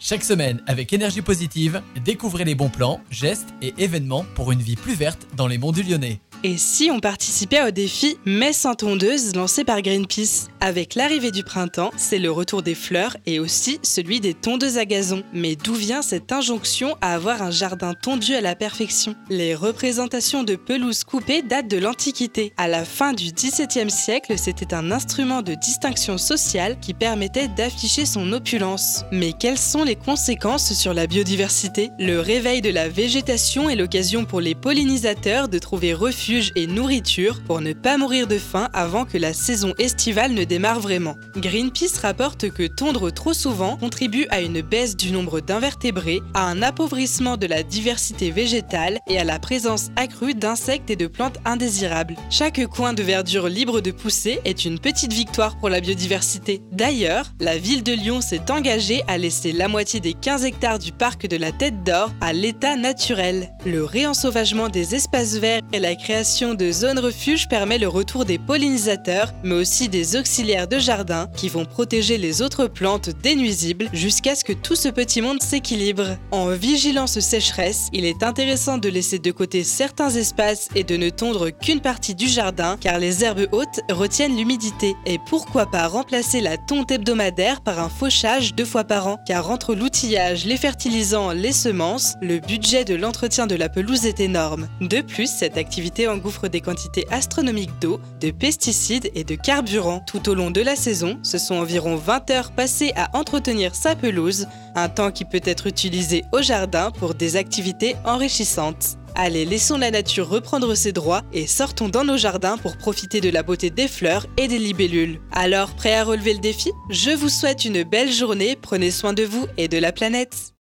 Chaque semaine, avec énergie positive, découvrez les bons plans, gestes et événements pour une vie plus verte dans les monts du Lyonnais. Et si on participait au défi Mai sans tondeuse lancé par Greenpeace? Avec l'arrivée du printemps, c'est le retour des fleurs et aussi celui des tondeuses à gazon. Mais d'où vient cette injonction à avoir un jardin tondu à la perfection? Les représentations de pelouses coupées datent de l'Antiquité. À la fin du XVIIe siècle, c'était un instrument de distinction sociale qui permettait d'afficher son opulence. Mais quelles sont les conséquences sur la biodiversité? Le réveil de la végétation est l'occasion pour les pollinisateurs de trouver refuge et nourriture pour ne pas mourir de faim avant que la saison estivale ne démarre vraiment. Greenpeace rapporte que tondre trop souvent contribue à une baisse du nombre d'invertébrés, à un appauvrissement de la diversité végétale et à la présence accrue d'insectes et de plantes indésirables. Chaque coin de verdure libre de pousser est une petite victoire pour la biodiversité. D'ailleurs, la ville de Lyon s'est engagée à laisser la moitié des 15 hectares du parc de la Tête d'Or à l'état naturel. Le réensauvagement des espaces verts et la création de zones refuges permet le retour des pollinisateurs, mais aussi des de jardin qui vont protéger les autres plantes des nuisibles jusqu'à ce que tout ce petit monde s'équilibre. En vigilance sécheresse, il est intéressant de laisser de côté certains espaces et de ne tondre qu'une partie du jardin car les herbes hautes retiennent l'humidité. Et pourquoi pas remplacer la tonte hebdomadaire par un fauchage deux fois par an? Car entre l'outillage, les fertilisants, les semences, le budget de l'entretien de la pelouse est énorme. De plus, cette activité engouffre des quantités astronomiques d'eau, de pesticides et de carburant. Au long de la saison, ce sont environ 20 heures passées à entretenir sa pelouse, un temps qui peut être utilisé au jardin pour des activités enrichissantes. Allez, laissons la nature reprendre ses droits et sortons dans nos jardins pour profiter de la beauté des fleurs et des libellules. Alors, prêt à relever le défi? Je vous souhaite une belle journée, prenez soin de vous et de la planète.